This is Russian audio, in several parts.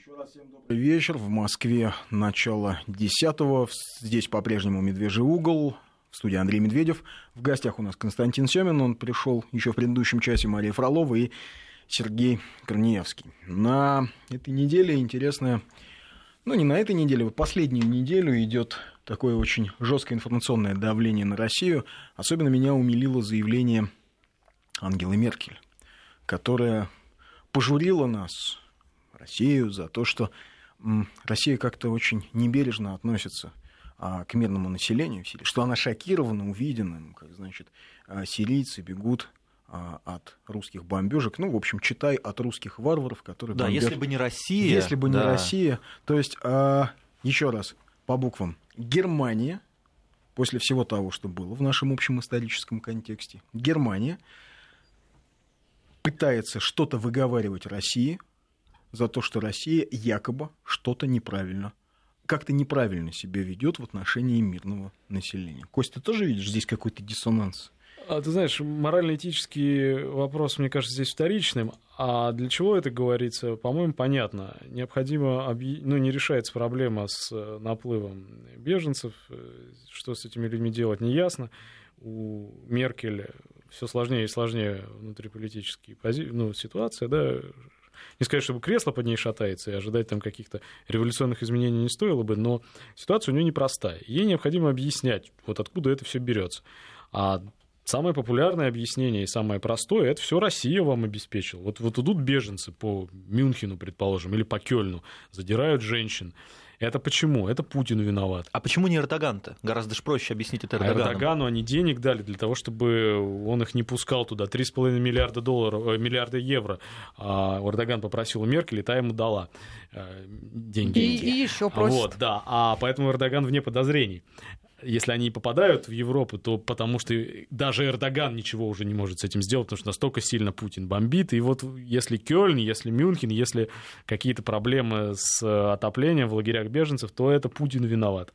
Еще раз всем добрый вечер. В Москве начало десятого. Здесь по-прежнему «Медвежий угол». В студии Андрей Медведев. В гостях у нас Константин Семин. Он пришел еще в предыдущем часе Мария Фролова и Сергей Корнеевский. На этой неделе интересная... Ну, не на этой неделе, вот последнюю неделю идет такое очень жесткое информационное давление на Россию. Особенно меня умилило заявление Ангелы Меркель, которая пожурила нас, Россию, за то, что Россия как-то очень небережно относится а, к мирному населению в Сирии, что она шокирована увиденным, как, значит, а, сирийцы бегут а, от русских бомбежек. Ну, в общем, читай от русских варваров, которые Да, бомбят. если бы не Россия. Если бы не да. Россия. То есть, еще раз, по буквам. Германия, после всего того, что было в нашем общем историческом контексте, Германия пытается что-то выговаривать России за то, что Россия якобы что-то неправильно, как-то неправильно себя ведет в отношении мирного населения. Костя, ты тоже видишь здесь какой-то диссонанс? А, ты знаешь, морально-этический вопрос, мне кажется, здесь вторичным. А для чего это говорится, по-моему, понятно. Необходимо, ну, не решается проблема с э, наплывом беженцев, э, что с этими людьми делать, не ясно. У Меркель все сложнее и сложнее внутриполитические пози... ну, ситуация, да, не сказать, чтобы кресло под ней шатается, и ожидать там каких-то революционных изменений не стоило бы, но ситуация у нее непростая. Ей необходимо объяснять, вот откуда это все берется. А Самое популярное объяснение и самое простое это все Россия вам обеспечила. Вот, вот идут беженцы по Мюнхену, предположим, или по Кёльну, задирают женщин. Это почему? Это Путин виноват. А почему не Эрдоган-то? Гораздо же проще объяснить это Эрдогану. А Эрдогану они денег дали для того, чтобы он их не пускал туда. 3,5 миллиарда, долларов, э, миллиарда евро. А Эрдоган попросил у Меркель, и та ему дала э, деньги. И, и еще просит. Вот, да. А поэтому Эрдоган вне подозрений если они попадают в Европу, то потому что даже Эрдоган ничего уже не может с этим сделать, потому что настолько сильно Путин бомбит. И вот если Кёльн, если Мюнхен, если какие-то проблемы с отоплением в лагерях беженцев, то это Путин виноват.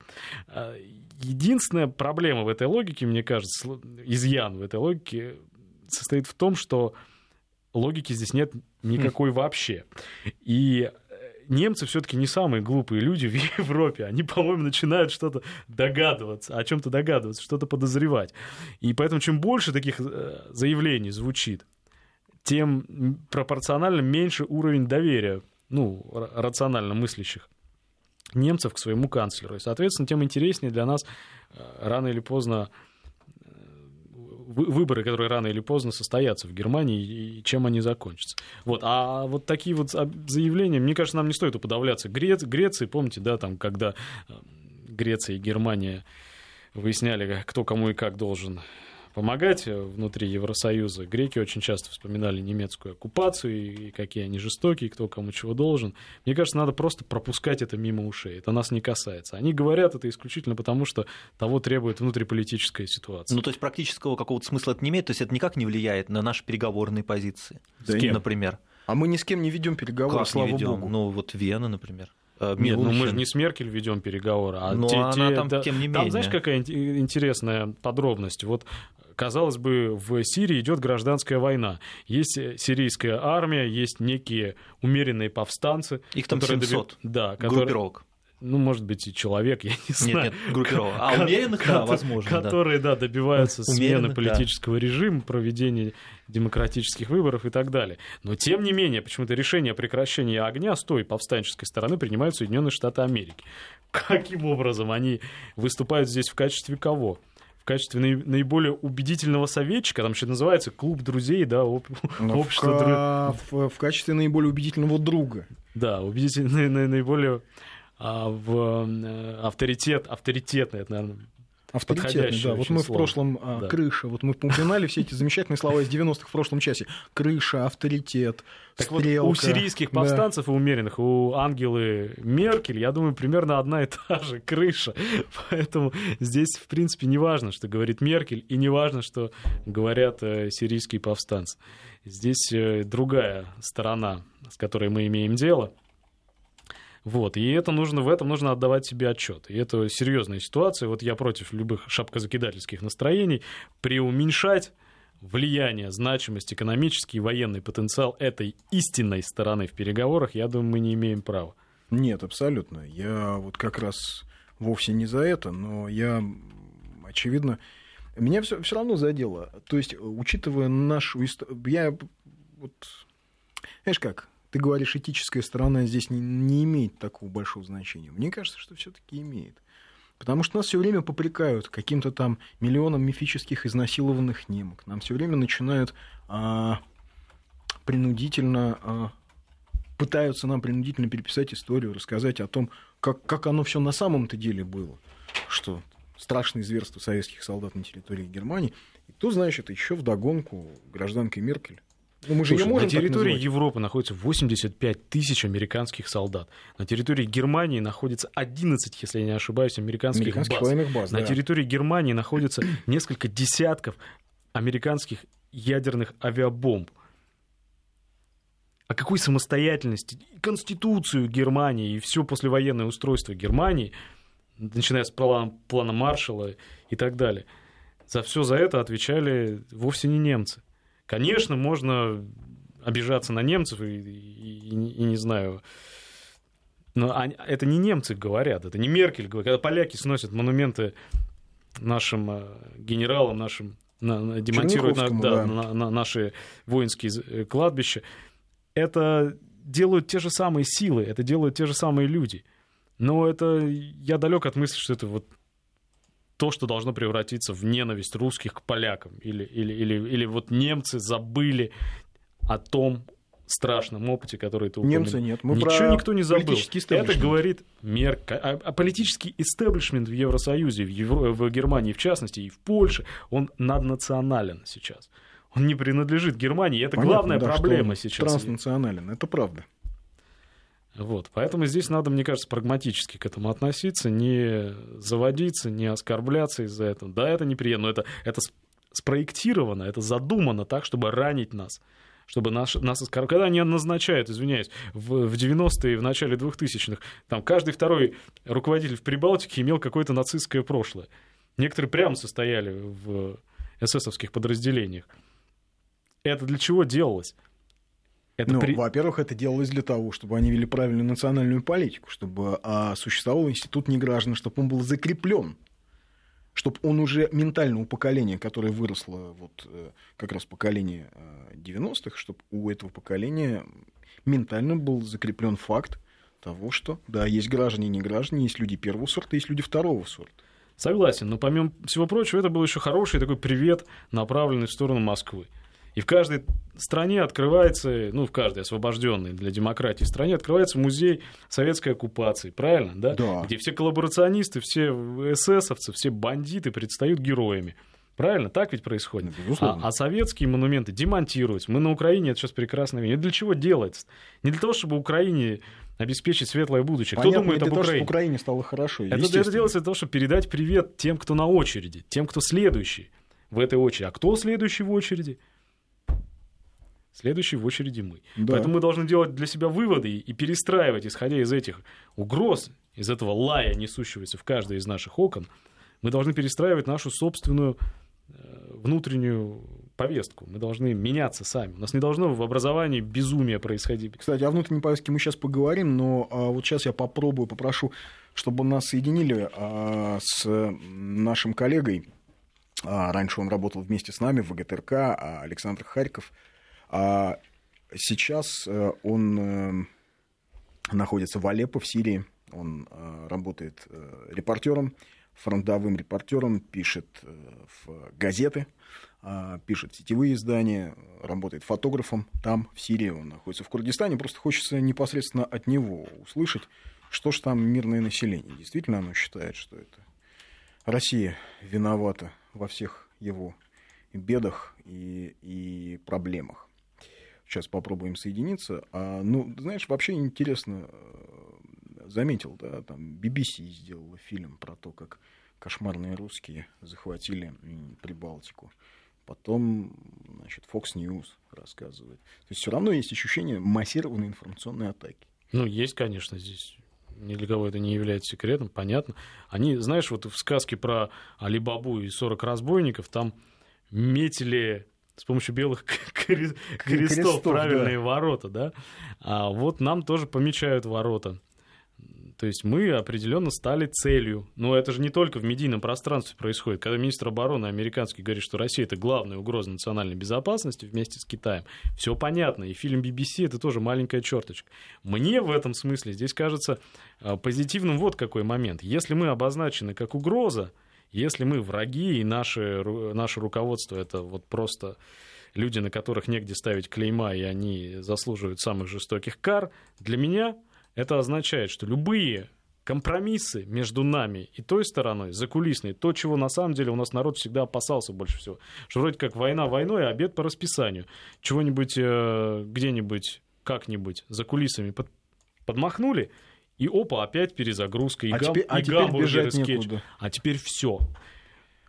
А, единственная проблема в этой логике, мне кажется, изъян в этой логике состоит в том, что логики здесь нет никакой вообще. И немцы все-таки не самые глупые люди в Европе. Они, по-моему, начинают что-то догадываться, о чем-то догадываться, что-то подозревать. И поэтому чем больше таких э, заявлений звучит, тем пропорционально меньше уровень доверия, ну, рационально мыслящих немцев к своему канцлеру. И, соответственно, тем интереснее для нас э, рано или поздно выборы, которые рано или поздно состоятся в Германии, и чем они закончатся. Вот. А вот такие вот заявления, мне кажется, нам не стоит уподавляться Грец, Греции. Помните, да, там, когда э, Греция и Германия выясняли, кто кому и как должен помогать внутри Евросоюза. Греки очень часто вспоминали немецкую оккупацию и какие они жестокие, кто кому чего должен. Мне кажется, надо просто пропускать это мимо ушей. Это нас не касается. Они говорят это исключительно потому, что того требует внутриполитическая ситуация. Ну, то есть практического какого-то смысла это не имеет, то есть это никак не влияет на наши переговорные позиции. Да с кем, например? А мы ни с кем не ведем переговоры, как слава не ведем? богу. Ну, вот Вена, например. Нет, ну мы же не с Меркель ведем переговоры, а Но те, она те, там, да, тем не там, менее. знаешь, какая интересная подробность? Вот казалось бы, в Сирии идет гражданская война. Есть сирийская армия, есть некие умеренные повстанцы. Их там которые 700 доби... да, которые... группировок. Ну, может быть, и человек, я не знаю. Нет, нет, группировок. А умеренных, да, возможно. Которые, да, добиваются смены политического режима, проведения демократических выборов и так далее. Но, тем не менее, почему-то решение о прекращении огня с той повстанческой стороны принимают Соединенные Штаты Америки. Каким образом они выступают здесь в качестве кого? В качестве наиболее убедительного советчика, там еще называется клуб друзей, да, об... Общество в, в, в качестве наиболее убедительного друга. Да, убедительный, наиболее а, в авторитет, авторитетный, это, наверное, Авторитетный, да. Вот мы слово. в прошлом а, Да. крыша, вот мы упоминали все эти замечательные слова из 90-х в прошлом часе. Крыша, авторитет, Так вот, стрелка. у сирийских Да. повстанцев и умеренных, у Ангелы Меркель, я думаю, примерно одна и та же крыша. Поэтому здесь, в принципе, не важно, что говорит Меркель, и не важно, что говорят э, сирийские повстанцы. Здесь э, другая сторона, с которой мы имеем дело. Вот, и это нужно, в этом нужно отдавать себе отчет. И это серьезная ситуация. Вот я против любых шапкозакидательских настроений. Преуменьшать влияние, значимость, экономический и военный потенциал этой истинной стороны в переговорах, я думаю, мы не имеем права. Нет, абсолютно. Я вот как раз вовсе не за это, но я, очевидно, меня все, все равно задело. То есть, учитывая нашу историю, я вот, знаешь как, ты говоришь, этическая сторона здесь не, не имеет такого большого значения. Мне кажется, что все-таки имеет. Потому что нас все время попрекают каким-то там миллионом мифических изнасилованных немок. Нам все время начинают а, принудительно а, пытаются нам принудительно переписать историю, рассказать о том, как, как оно все на самом-то деле было. Что страшные зверства советских солдат на территории Германии. И кто, это еще вдогонку гражданкой Меркель. Ну, мы же Слушай, можем на территории Европы находится 85 тысяч американских солдат. На территории Германии находится 11, если я не ошибаюсь, американских, американских баз. Военных баз. На да. территории Германии находится несколько десятков американских ядерных авиабомб. О какой самостоятельности, Конституцию Германии и все послевоенное устройство Германии, начиная с плана, плана Маршалла и так далее, за все за это отвечали вовсе не немцы. Конечно, можно обижаться на немцев и, и, и, не знаю, но они, это не немцы говорят, это не Меркель говорит. Когда поляки сносят монументы нашим э, генералам, нашим на, демонтируют на, да, да. На, на наши воинские э, кладбища, это делают те же самые силы, это делают те же самые люди. Но это я далек от мысли, что это вот то, что должно превратиться в ненависть русских к полякам. Или, или, или, или вот немцы забыли о том страшном опыте, который ты упомянул. Немцы нет. Мы Ничего никто не забыл. Это говорит Мерк. А, а политический истеблишмент в Евросоюзе, в, Евро... в Германии в частности, и в Польше, он наднационален сейчас он не принадлежит Германии. Это Понятно, главная да, проблема сейчас. Транснационален, это правда. Вот, поэтому здесь надо, мне кажется, прагматически к этому относиться, не заводиться, не оскорбляться из-за этого. Да, это неприятно, но это, это спроектировано, это задумано так, чтобы ранить нас чтобы нас, нас оскорбляли. Когда они назначают, извиняюсь, в, в 90-е и в начале 2000-х, там каждый второй руководитель в Прибалтике имел какое-то нацистское прошлое. Некоторые прямо состояли в эсэсовских подразделениях. Это для чего делалось? Это ну, при... во-первых, это делалось для того, чтобы они вели правильную национальную политику, чтобы а, существовал институт неграждан, чтобы он был закреплен, чтобы он уже ментального поколения, которое выросло вот э, как раз поколение 90-х, э, чтобы у этого поколения ментально был закреплен факт того, что да, есть граждане и не граждане, есть люди первого сорта, есть люди второго сорта. Согласен, но помимо всего прочего, это был еще хороший такой привет, направленный в сторону Москвы. И в каждой стране открывается, ну, в каждой освобожденной для демократии стране открывается музей советской оккупации, правильно, да? Да. Где все коллаборационисты, все эсэсовцы, все бандиты предстают героями. Правильно? Так ведь происходит. А, а советские монументы демонтируются. Мы на Украине это сейчас прекрасно видим. Это для чего делается? Не для того, чтобы Украине обеспечить светлое будущее. Понятно, кто думает об того, Украине? Чтобы Украине стало хорошо. Это, это делается для того, чтобы передать привет тем, кто на очереди, тем, кто следующий в этой очереди. А кто следующий в очереди? Следующий в очереди мы. Да. Поэтому мы должны делать для себя выводы и перестраивать, исходя из этих угроз, из этого лая, несущегося в каждое из наших окон, мы должны перестраивать нашу собственную э, внутреннюю повестку. Мы должны меняться сами. У нас не должно в образовании безумие происходить. Кстати, о внутренней повестке мы сейчас поговорим, но а, вот сейчас я попробую, попрошу, чтобы нас соединили а, с нашим коллегой. А, раньше он работал вместе с нами в ВГТРК, Александр Харьков – а сейчас э, он э, находится в Алеппо, в Сирии. Он э, работает репортером, фронтовым репортером, пишет в газеты, пишет в сетевые издания, работает фотографом там, в Сирии. Он находится в Курдистане. Просто хочется непосредственно от него услышать, что же там мирное население. Действительно оно считает, что это Россия виновата во всех его бедах и, и проблемах. Сейчас попробуем соединиться. А, ну, знаешь, вообще интересно э, заметил, да, там BBC сделала фильм про то, как кошмарные русские захватили Прибалтику. Потом, значит, Fox News рассказывает. То есть все равно есть ощущение массированной информационной атаки. Ну, есть, конечно, здесь ни для кого это не является секретом, понятно. Они, знаешь, вот в сказке про Алибабу и 40 разбойников, там метили с помощью белых крестов, Крестов, правильные да. ворота, да. А вот нам тоже помечают ворота. То есть мы определенно стали целью. Но это же не только в медийном пространстве происходит. Когда министр обороны американский говорит, что Россия это главная угроза национальной безопасности вместе с Китаем, все понятно. И фильм BBC это тоже маленькая черточка. Мне в этом смысле здесь кажется а, позитивным вот какой момент. Если мы обозначены как угроза, если мы враги, и наше, наше руководство это вот просто люди, на которых негде ставить клейма, и они заслуживают самых жестоких кар, для меня это означает, что любые компромиссы между нами и той стороной, закулисной, то, чего на самом деле у нас народ всегда опасался больше всего, что вроде как война войной, а обед по расписанию. Чего-нибудь э, где-нибудь, как-нибудь за кулисами под- подмахнули, и опа, опять перезагрузка, и, А гам- теперь- а и теперь гамбургеры бежать с кетчупом. некуда. А теперь все.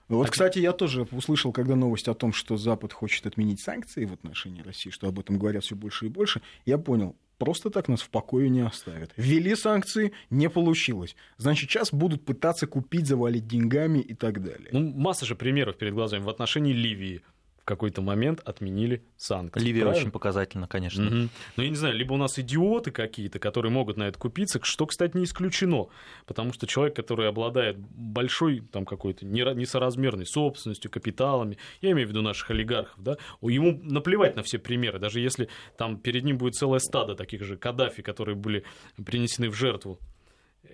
Вот, А кстати, я тоже услышал, когда новость о том, что Запад хочет отменить санкции в отношении России, что об этом говорят все больше и больше, я понял, просто так нас в покое не оставят. Ввели санкции, не получилось. Значит, сейчас будут пытаться купить, завалить деньгами и так далее. Ну, масса же примеров перед глазами. В отношении Ливии какой-то момент отменили санкции. Ливия правильно? очень показательно, конечно. Мгм. Ну, я не знаю, либо у нас идиоты какие-то, которые могут на это купиться, что, кстати, не исключено, потому что человек, который обладает большой там какой-то несоразмерной собственностью, капиталами, я имею в виду наших олигархов, да, ему наплевать на все примеры, даже если там перед ним будет целое стадо таких же Каддафи, которые были принесены в жертву.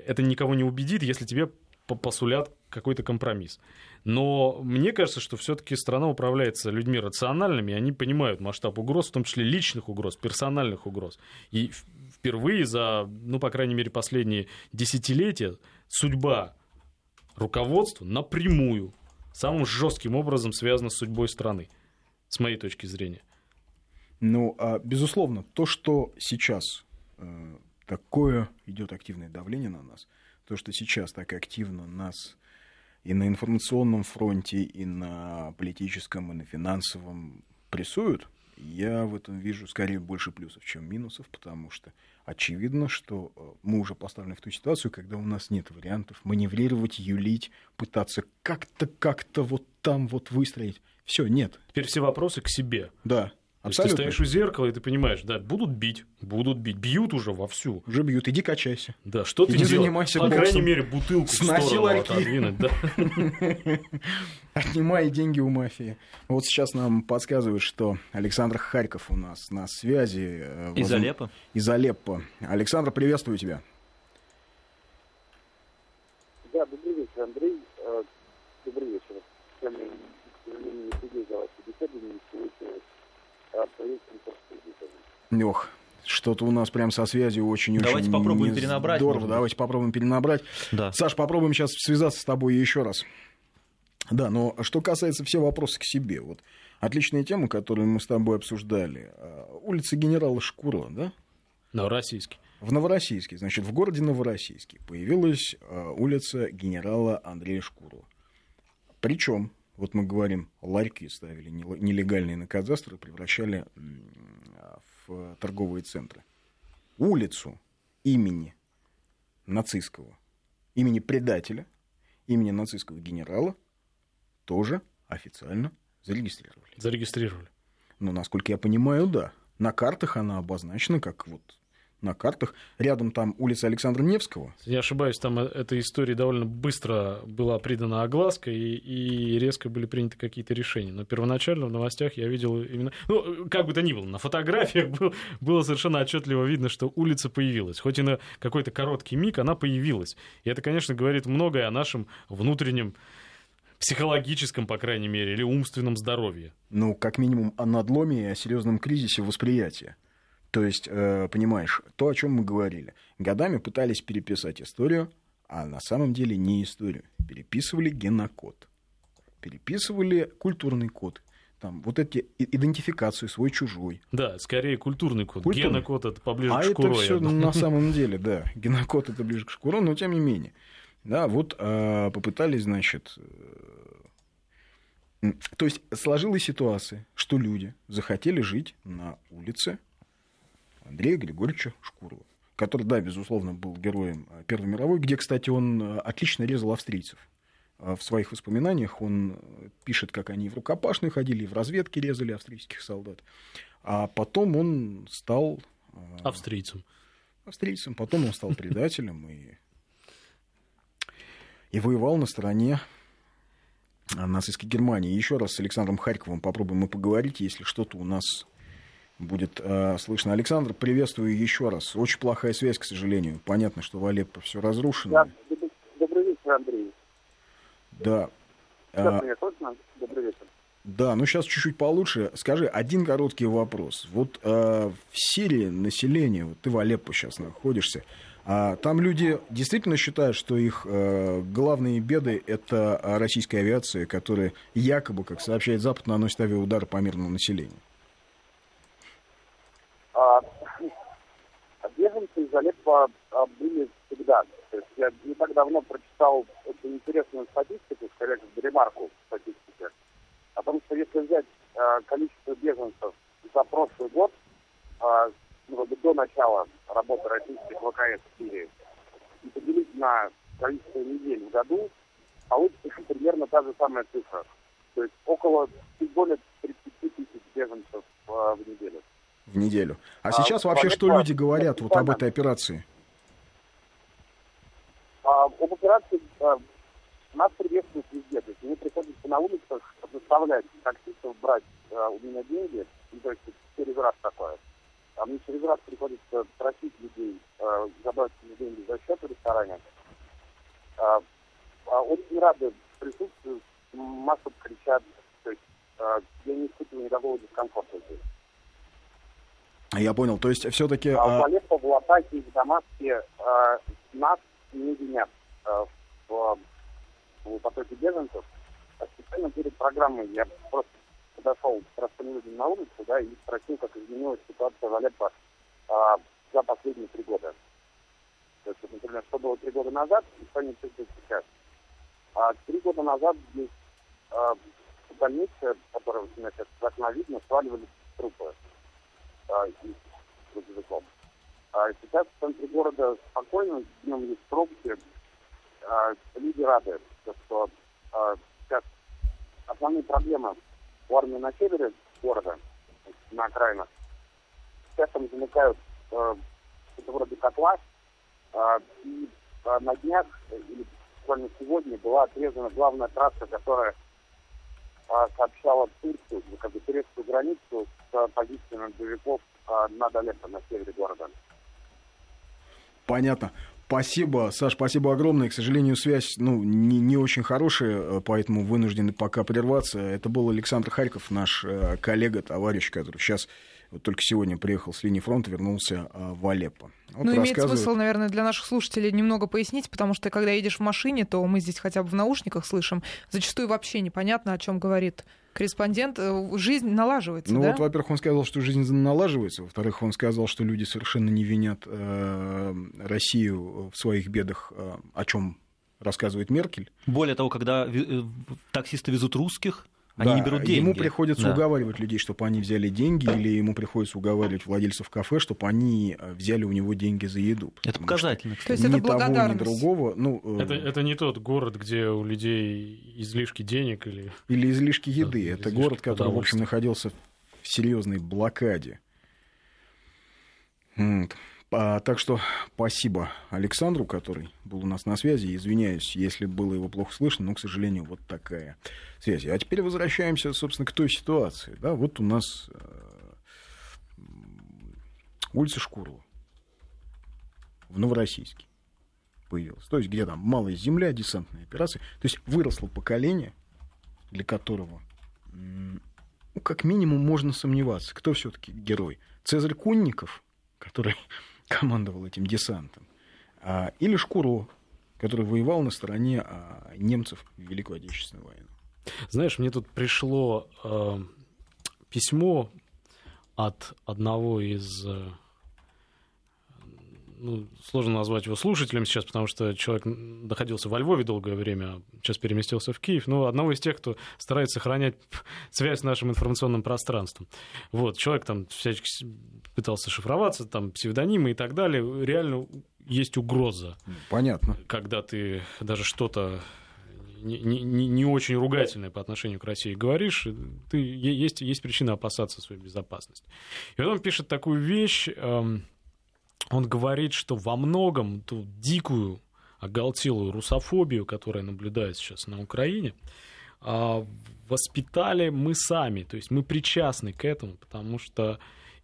Это никого не убедит, если тебе посулят какой-то компромисс. Но мне кажется, что все-таки страна управляется людьми рациональными, и они понимают масштаб угроз, в том числе личных угроз, персональных угроз. И впервые за, ну, по крайней мере, последние десятилетия судьба руководства напрямую, самым жестким образом связана с судьбой страны, с моей точки зрения. Ну, а, безусловно, то, что сейчас э, такое идет активное давление на нас, то, что сейчас так активно нас и на информационном фронте, и на политическом, и на финансовом прессуют, я в этом вижу скорее больше плюсов, чем минусов, потому что очевидно, что э, мы уже поставлены в ту ситуацию, когда у нас нет вариантов маневрировать, юлить, пытаться как-то, как-то вот там вот выстроить. Все, нет. Теперь все вопросы к себе. Да, То есть ты абсолютно. стоишь у зеркала, и ты понимаешь, да, будут бить, будут бить, бьют уже вовсю. Уже бьют, иди качайся. Да, что ты Иди делаешь? занимайся По боксом. крайней мере, бутылку в Сноси сторону ларьки. отодвинуть, да. Отнимай деньги у мафии. Вот сейчас нам подсказывают, что Александр Харьков у нас на связи. э, Из возм- Алеппо. Из Алеппо. Александр, приветствую тебя. Да, добрый вечер, Андрей. Э, Добрый вечер. К сожалению, не сидел за вашей беседы, не получилось. А поездка не Ох, что-то у нас прям со связью очень-очень Давайте попробуем не перенабрать, Здорово, давайте попробуем перенабрать. Да. Саш, попробуем сейчас связаться с тобой еще раз. Да, но что касается все вопросы к себе, вот отличная тема, которую мы с тобой обсуждали. А, Улица генерала Шкурова, да? Но российский. В Новороссийске, значит, в городе Новороссийске появилась э, улица генерала Андрея Шкурова. Причем, вот мы говорим, ларьки ставили нел- нелегальные на кадастр и превращали в торговые центры. Улицу имени нацистского, имени предателя, имени нацистского генерала тоже официально зарегистрировали. Зарегистрировали. Ну, насколько я понимаю, да. На картах она обозначена как вот на картах. Рядом там улица Александра Невского. Не ошибаюсь, там э- эта история довольно быстро была придана огласка, и, и резко были приняты какие-то решения. Но первоначально в новостях я видел именно... Ну, как бы то ни было, на фотографиях был- было совершенно отчетливо видно, что улица появилась. Хоть и на какой-то короткий миг она появилась. И это, конечно, говорит многое о нашем внутреннем психологическом, по крайней мере, или умственном здоровье. Ну, как минимум, о надломе и о серьезном кризисе восприятия. То есть, э, понимаешь, то, о чем мы говорили. Годами пытались переписать историю, а на самом деле не историю. Переписывали генокод. Переписывали культурный код. Там вот эти и- идентификации свой-чужой. Да, скорее культурный код. Культурный. Генокод это поближе А к это шкуро, я все на самом деле, да. Генокод это ближе к шкуро, но тем не менее. Да, вот э, попытались, значит... э, то есть сложилась ситуация, что люди захотели жить на улице Андрея Григорьевича Шкурова, который, да, безусловно, был героем э, Первой мировой, где, кстати, он э, отлично резал австрийцев. в своих воспоминаниях он пишет, как они в рукопашную ходили, в разведке резали австрийских солдат. А потом он стал... Австрийцем. Австрийцем. Потом он стал предателем и, и воевал на стороне нацистской Германии. Еще раз с Александром Харьковым попробуем мы поговорить, если что-то у нас будет э, слышно. Александр, приветствую еще раз. Очень плохая связь, к сожалению. Понятно, что в Алеппо все разрушено. Да, добрый вечер, Андрей. Да. Сейчас а, меня слышно? Добрый вечер. Да, ну сейчас чуть-чуть получше. Скажи, один короткий вопрос. Вот э, в Сирии население, вот ты в Алеппо сейчас находишься, а там люди действительно считают, что их э, главные беды это российская авиация, которая якобы, как сообщает Запад, наносит авиаудар по мирному населению. А, беженцы из Алеппо а, были всегда. То есть я не так давно прочитал очень интересную статистику, скорее всего, ремарку статистики, о том, что если взять а, количество беженцев за прошлый год, а, ну, до начала работы российских ВКС в Сирии и поделить на количество недель в году, получится примерно та же самая цифра. То есть около чуть более 30 тысяч беженцев э, в неделю. В неделю. А, а сейчас вообще что люди говорят вот об этой операции? А, об операции а, нас приветствуют везде. То есть мне приходится на улицах заставлять таксистов брать а, у меня деньги, ну, то есть через раз такое. А мне через раз приходится просить людей э, забрать деньги за счет в ресторане. Очень рады присутствию, массу кричат. То есть я не испытываю никакого дискомфорта здесь. Я понял, то есть все-таки... А в Алеппо, в Латаке в Дамаске нас не винят э, в, в потоке беженцев. А специально перед программой я просто подошел к простым людям на улицу, да, и спросил, как изменилась ситуация в Алеппо а, за последние три года. То есть, например, что было три года назад и что они чувствуют сейчас. А три года назад здесь а, в больнице, которая сейчас с окна видно, сваливались трупы а, из грузовиком. А сейчас в центре города спокойно, днем есть пробки, а, люди рады, что а, сейчас основные проблемы у армии на севере города, на окраинах, сейчас там замыкают э, это вроде котла, э, и э, на днях, или буквально сегодня, была отрезана главная трасса, которая сообщала Турцию, как бы турецкую границу с позициями боевиков э, над Алеппо на севере города. Понятно. Спасибо, Саш, спасибо огромное. К сожалению, связь ну, не, не очень хорошая, э, поэтому вынуждены пока прерваться. Это был Александр Харьков, наш э, коллега, товарищ, который сейчас вот только сегодня приехал с линии фронта, вернулся э, в Алеппо. Вот ну, имеет смысл, наверное, для наших слушателей немного пояснить, потому что когда едешь в машине, то мы здесь хотя бы в наушниках слышим, зачастую вообще непонятно, о чем говорит корреспондент. Э, жизнь налаживается, Ну да? вот, во-первых, он сказал, что жизнь налаживается, во-вторых, он сказал, что люди совершенно не винят э, Россию в своих бедах, э, о чем рассказывает Меркель. Более того, когда э, таксисты везут русских, они да, не берут деньги. Ему приходится да. уговаривать людей, чтобы они взяли деньги, или ему приходится уговаривать владельцев кафе, чтобы они э, взяли у него деньги за еду. Это показательно. То есть это ни того, ни другого. Ну, э, это, это не тот город, где у людей излишки денег или... Или излишки еды. Да, это излишки город, который, в общем, находился в серьезной блокаде. А, так что спасибо Александру, который был у нас на связи. Извиняюсь, если было его плохо слышно, но, к сожалению, вот такая связь. А теперь возвращаемся, собственно, к той ситуации. Да, вот у нас э, улица Шкурова в Новороссийске появилась. То есть, где там малая земля, десантные операции. То есть, выросло поколение, для которого, ну, как минимум, можно сомневаться, кто все-таки герой. Цезарь Кунников, который командовал этим десантом, а, или Шкуро, который воевал на стороне а, немцев в Великую Отечественную войну. Знаешь, мне тут пришло э, письмо от одного из э, ну, сложно назвать его слушателем сейчас, потому что человек находился во Львове долгое время, сейчас переместился в Киев, но одного из тех, кто старается сохранять связь с нашим информационным пространством. Вот, человек там всячески пытался шифроваться, там псевдонимы и так далее. Реально есть угроза. Понятно. Когда ты даже что-то не, не, не очень ругательное по отношению к России говоришь, ты, есть, есть причина опасаться своей безопасности. И он пишет такую вещь, эм, он говорит, что во многом ту дикую, оголтелую русофобию, которая наблюдается сейчас на Украине, а, воспитали мы сами, то есть мы причастны к этому, потому что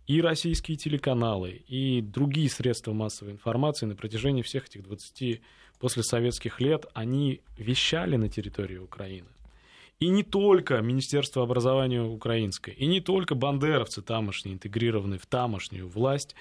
и российские телеканалы, и другие средства массовой информации на протяжении всех этих 20 послесоветских лет, они вещали на территории Украины. И не только Министерство образования украинское, и не только бандеровцы тамошние, интегрированные в тамошнюю власть,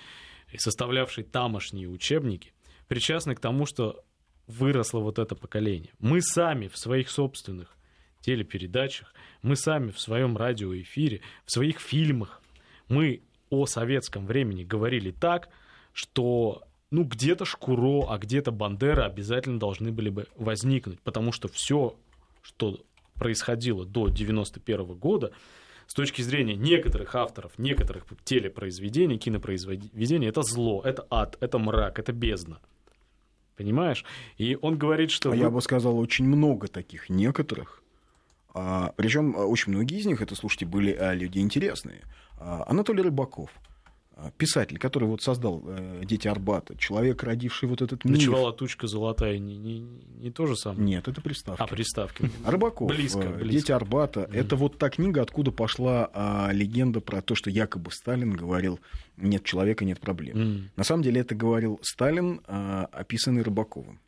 и составлявшие тамошние учебники, причастны к тому, что выросло вот это поколение. Мы сами в своих собственных телепередачах, мы сами в своем радиоэфире, в своих фильмах, мы о советском времени говорили так, что ну, где-то Шкуро, а где-то Бандера обязательно должны были бы возникнуть, потому что все, что происходило до 91 года, с точки зрения некоторых авторов, некоторых телепроизведений, кинопроизведений, это зло, это ад, это мрак, это бездна. Понимаешь? И он говорит, что... А вы... я бы сказал, очень много таких некоторых. А, причем а, очень многие из них, это, слушайте, были а, люди интересные. А, Анатолий Рыбаков – писатель, который вот создал э, «Дети Арбата», человек, родивший вот этот мир. Ночевала тучка золотая, не, не, не то же самое? Нет, это приставка. А, приставки. Рыбаков, близко, э, близко. «Дети Арбата». Это вот та книга, откуда пошла а, легенда про то, что якобы Сталин говорил «нет человека, нет проблем». На самом деле это говорил Сталин, а, описанный Рыбаковым.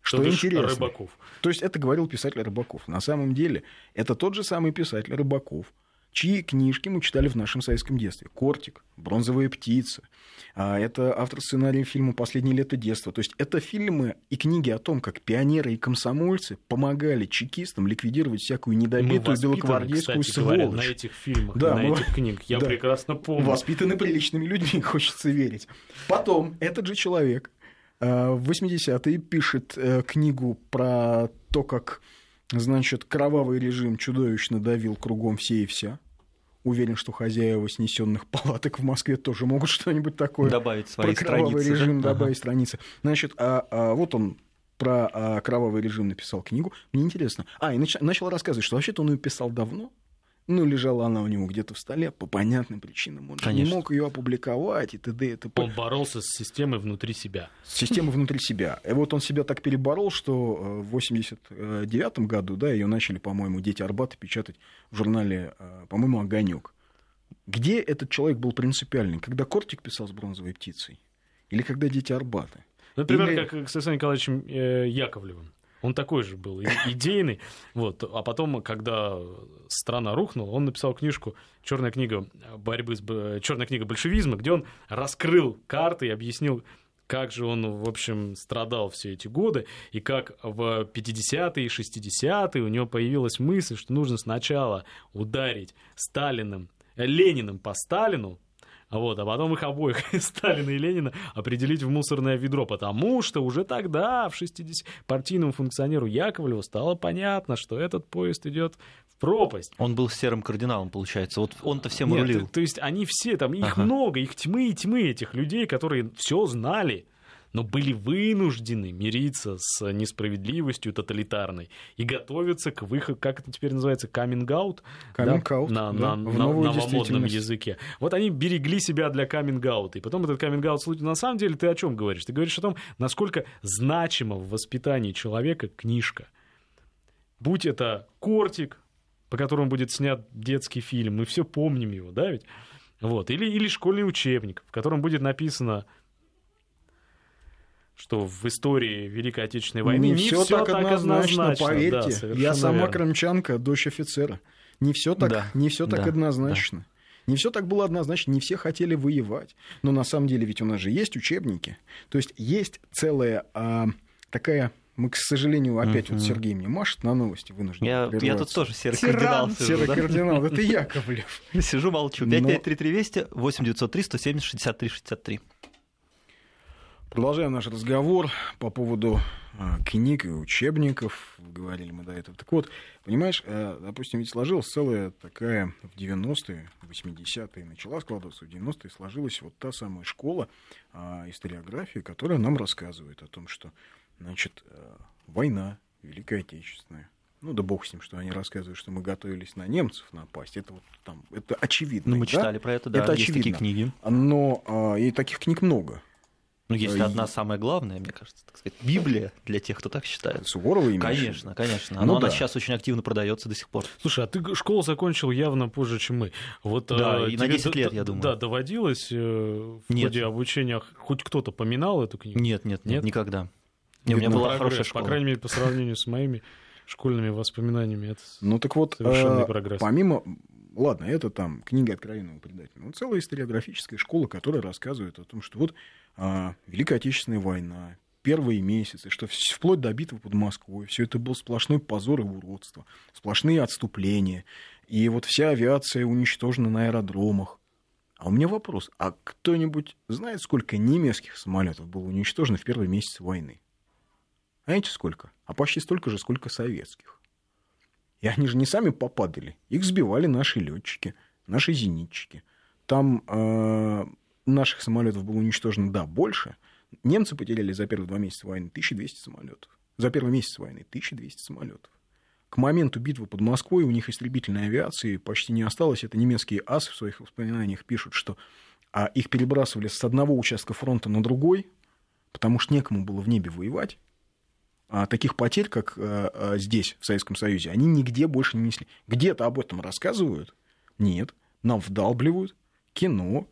Что То интересно. Рыбаков. То есть это говорил писатель Рыбаков. На самом деле это тот же самый писатель Рыбаков, чьи книжки мы читали в нашем советском детстве. «Кортик», «Бронзовая птица». А, это автор сценария фильма «Последнее лето детства». То есть это фильмы и книги о том, как пионеры и комсомольцы помогали чекистам ликвидировать всякую недобитую белогвардейскую кстати, сволочь. Говоря, на этих фильмах, Да, на мы- этих книгах. Я да. прекрасно помню. Воспитаны приличными людьми, хочется верить. Потом этот же человек э, в 80-е пишет э, книгу про то, как, значит, кровавый режим чудовищно давил кругом все и вся. Уверен, что хозяева снесенных палаток в Москве тоже могут что-нибудь такое Добавить свои про кровавый страницы. да? режим Ага. добавить страницы. Значит, а, а вот он про а, кровавый режим написал книгу. Мне интересно. А, и нач- начал рассказывать, что вообще-то он ее писал давно. Ну, лежала она у него где-то в столе по понятным причинам. Он же не Конечно. мог ее опубликовать и т.д. и т.п. Он боролся с системой внутри себя. Система внутри себя. И вот он себя так переборол, что э, в 89 году, да, ее начали, по-моему, «Дети Арбата» печатать в журнале, э, по-моему, «Огонек». Где этот человек был принципиальный? Когда Кортик писал с бронзовой птицей? Или когда «Дети Арбата»? Например, Или- как с Александром Николаевичем э, Яковлевым. Он такой же был, идейный. Вот. А потом, когда страна рухнула, он написал книжку «Черная книга борьбы с... Черная книга большевизма», где он раскрыл карты и объяснил, как же он, в общем, страдал все эти годы, и как в 50-е и 60-е у него появилась мысль, что нужно сначала ударить Сталиным, Лениным по Сталину, вот, а потом их обоих, Сталина и Ленина, определить в мусорное ведро, потому что уже тогда, в 60 партийному функционеру Яковлеву стало понятно, что этот поезд идет в пропасть. Он был серым кардиналом, получается. Вот он-то всем Нет, рулил. то, то есть они все, там их Ага. много, их тьмы и тьмы этих людей, которые все знали, но были вынуждены мириться с несправедливостью тоталитарной и готовиться к выходу, как это теперь называется, каминг-аут, на, да, на- в на новую новомодном языке. Вот они берегли себя для каминг-аута. И потом этот каминг-аут случай. На самом деле ты о чем говоришь? Ты говоришь о том, насколько значима в воспитании человека книжка. Будь это кортик, по которому будет снят детский фильм, мы все помним его, да, ведь? Вот. Или, или школьный учебник, в котором будет написано, что в истории Великой Отечественной войны не, всё все так однозначно, поверьте. Да, я сама верно. крымчанка, дочь офицера. Не все так, Да, не все так да, однозначно. Не все так было однозначно, не все хотели воевать. Но на самом деле ведь у нас же есть учебники. То есть есть целая а, такая... Мы, к сожалению, опять вот Мгм. Сергей мне машет на новости, вынужден Я, я тут тоже серый Тиран. кардинал сижу, Серый да? кардинал, это Яковлев. Сижу, молчу. Но- 5533 200 8903 170 63 63. Продолжаем наш разговор по поводу а, книг и учебников. Говорили мы до этого. Так вот, понимаешь, э, допустим, ведь сложилась целая такая в 90-е, 80-е, начала складываться в 90-е, сложилась вот та самая школа а, историографии, которая нам рассказывает о том, что, значит, э, война, Великая Отечественная. Ну да бог с ним, что они рассказывают, что мы готовились на немцев напасть. Это вот там, это очевидно. Ну, мы да? читали про это, да, Это есть такие очевидно. книги. Но а, и таких книг много. Ну, есть И- одна самая главная, мне кажется, так сказать, Библия для тех, кто так считает. Суворова имеешь? Конечно, конечно. Ну Но она да. сейчас очень активно продается до сих пор. Слушай, а ты школу закончил явно позже, чем мы. Вот, Да, э, и на тебе 10 д- лет, я думаю. Да, доводилось э, в Нет. ходе обучения хоть кто-то поминал эту книгу? Нет, нет, Нет? нет, никогда. Не, у меня Видно, была Прогресс, хорошая школа. По крайней мере, по сравнению с моими школьными воспоминаниями. Это... Ну так вот, Совершенный э, прогресс. помимо, ладно, это там книга откровенного предателя, но целая историографическая школа, которая рассказывает о том, что вот а, Великая Отечественная война, первые месяцы, что вплоть до битвы под Москвой, все это был сплошной позор и уродство, сплошные отступления, и вот вся авиация уничтожена на аэродромах. А у меня вопрос, а кто-нибудь знает, сколько немецких самолетов было уничтожено в первые месяцы войны? Знаете сколько? А почти столько же, сколько советских. И они же не сами попадали. Их сбивали наши летчики, наши зенитчики. Там э, наших самолетов было уничтожено, да, больше. Немцы потеряли за первые два месяца войны 1200 самолетов. За первый месяц войны 1200 самолетов. К моменту битвы под Москвой у них истребительной авиации почти не осталось. Это немецкие асы в своих воспоминаниях пишут, что а, их перебрасывали с одного участка фронта на другой, потому что некому было в небе воевать. А таких потерь, как а, а, здесь, в Советском Союзе, они нигде больше не несли. Где-то об этом рассказывают? Нет. Нам вдалбливают кино,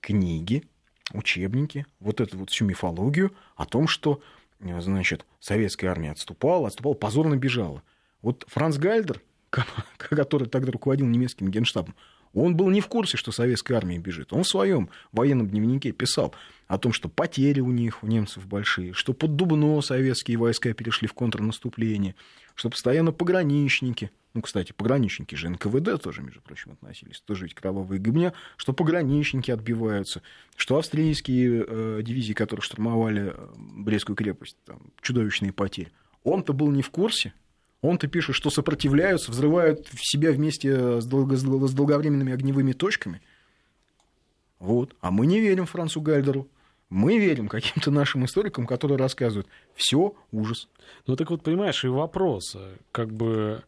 книги, учебники, вот эту вот всю мифологию о том, что, э, значит, советская армия отступала, отступала, позорно бежала. Вот Франц Гальдер, который тогда руководил немецким генштабом, он был не в курсе, что советская армия бежит. Он в своем военном дневнике писал о том, что потери у них, у немцев большие, что под Дубно советские войска перешли в контрнаступление, что постоянно пограничники, ну, кстати, пограничники же НКВД тоже, между прочим, относились, тоже ведь кровавые гыбня, что пограничники отбиваются, что австрийские э, дивизии, которые штурмовали э, Брестскую крепость, там, чудовищные потери. Он-то был не в курсе, он-то пишет, что сопротивляются, взрывают себя вместе с, долго, с долговременными огневыми точками. Вот. А мы не верим Францу Гальдеру. Мы верим каким-то нашим историкам, которые рассказывают. Все ужас. Ну так вот, понимаешь, и вопрос, э, как бы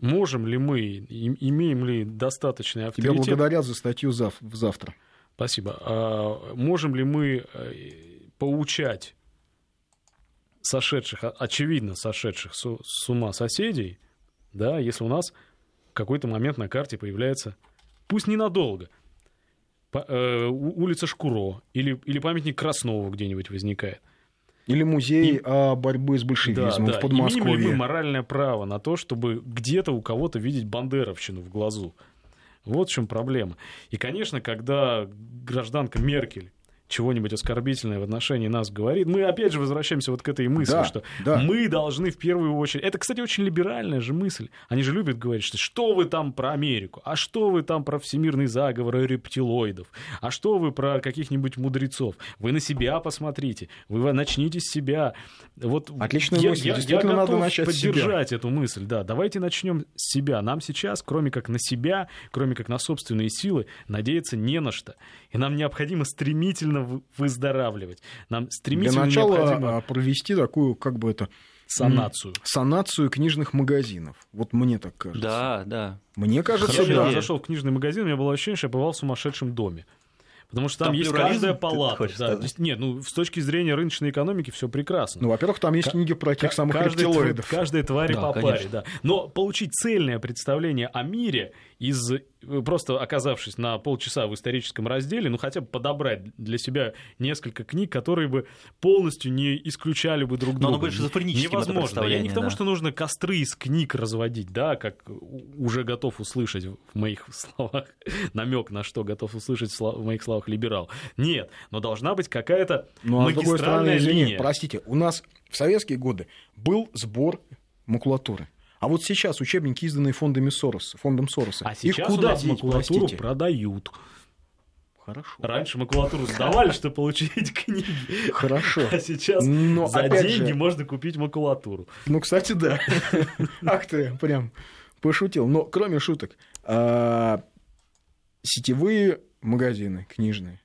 можем ли мы, имеем ли достаточный Тебя авторитет... благодарят за статью зав- завтра. Спасибо. А можем ли мы э, поучать сошедших, очевидно сошедших с, с ума соседей, да, если у нас в какой-то момент на карте появляется, пусть ненадолго, по- э, улица Шкуро или, или памятник Краснову где-нибудь возникает. Или музей И- о борьбе с большевизмом в Имеем ли мы Подмосковье. моральное право на то, чтобы где-то у кого-то видеть бандеровщину в глазу? Вот в чем проблема. И, конечно, когда гражданка Меркель чего-нибудь оскорбительное в отношении нас говорит, мы опять же возвращаемся вот к этой мысли, Да, что да. мы должны в первую очередь... Это, кстати, очень либеральная же мысль. Они же любят говорить, что что вы там про Америку, а что вы там про всемирный заговор и рептилоидов, а что вы про каких-нибудь мудрецов. Вы на себя посмотрите, вы начните с себя. Вот Отличная я, мысль. я- я Действительно, надо готов начать с себя. поддержать эту мысль, да. Давайте начнем с себя. Нам сейчас, кроме как на себя, кроме как на собственные силы, надеяться не на что. И нам необходимо стремительно вы- выздоравливать. Нам Для стремительно начала необходимо а, провести такую, как бы это, санацию. санацию книжных магазинов. Вот мне так кажется. Да, да. Мне кажется, Хорошо, я да. идея. зашел в книжный магазин, у меня было ощущение, что я бывал в сумасшедшем доме. Потому что там, Там есть каждая палата. да. сказать? Нет, ну, с точки зрения рыночной экономики все прекрасно. Ну, во-первых, там есть книги про тех самых каждой рептилоидов. тв- Каждой твари Да, по паре, конечно. да. Но получить цельное представление о мире из э, просто оказавшись на полчаса в историческом разделе, ну хотя бы подобрать для себя несколько книг, которые бы полностью не исключали бы друг Но друга. оно больше шизофреническим, Невозможно. Я не к тому, да. что нужно костры из книг разводить, да, как уже готов услышать в моих словах намек на что готов услышать в моих словах либерал. Нет, но должна быть какая-то Ну, а с другой стороны, магистральная извини, линия. простите, у нас в советские годы был сбор макулатуры. А вот сейчас учебники, изданные фондами Сороса, фондом Сороса, А их куда деть, макулатуру простите? продают. Хорошо. Раньше макулатуру сдавали, чтобы получить книги. Хорошо. А сейчас Но, за деньги же- можно купить макулатуру. Ну, кстати, да. Ах ты, прям пошутил. Но кроме шуток, а, сетевые магазины книжные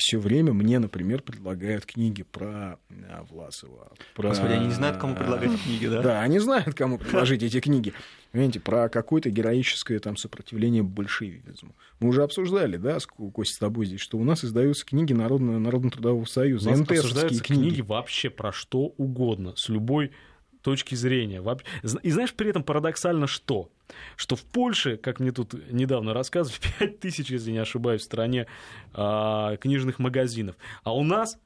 все время мне, например, предлагают книги про а, Власова. Про... Господи, они не знают, кому предлагать книги, да? Да, они знают, кому предложить эти книги. Понимаете, про какое-то героическое там сопротивление большевизму. Мы уже обсуждали, да, Костя, с тобой здесь, что у нас издаются книги Народного, Народно-трудового союза, у нас обсуждаются книги. книги вообще про что угодно, с любой точки зрения. И знаешь, при этом парадоксально что? Что в Польше, как мне тут недавно рассказывали, 5 тысяч, если не ошибаюсь, в стране а, книжных магазинов. А у нас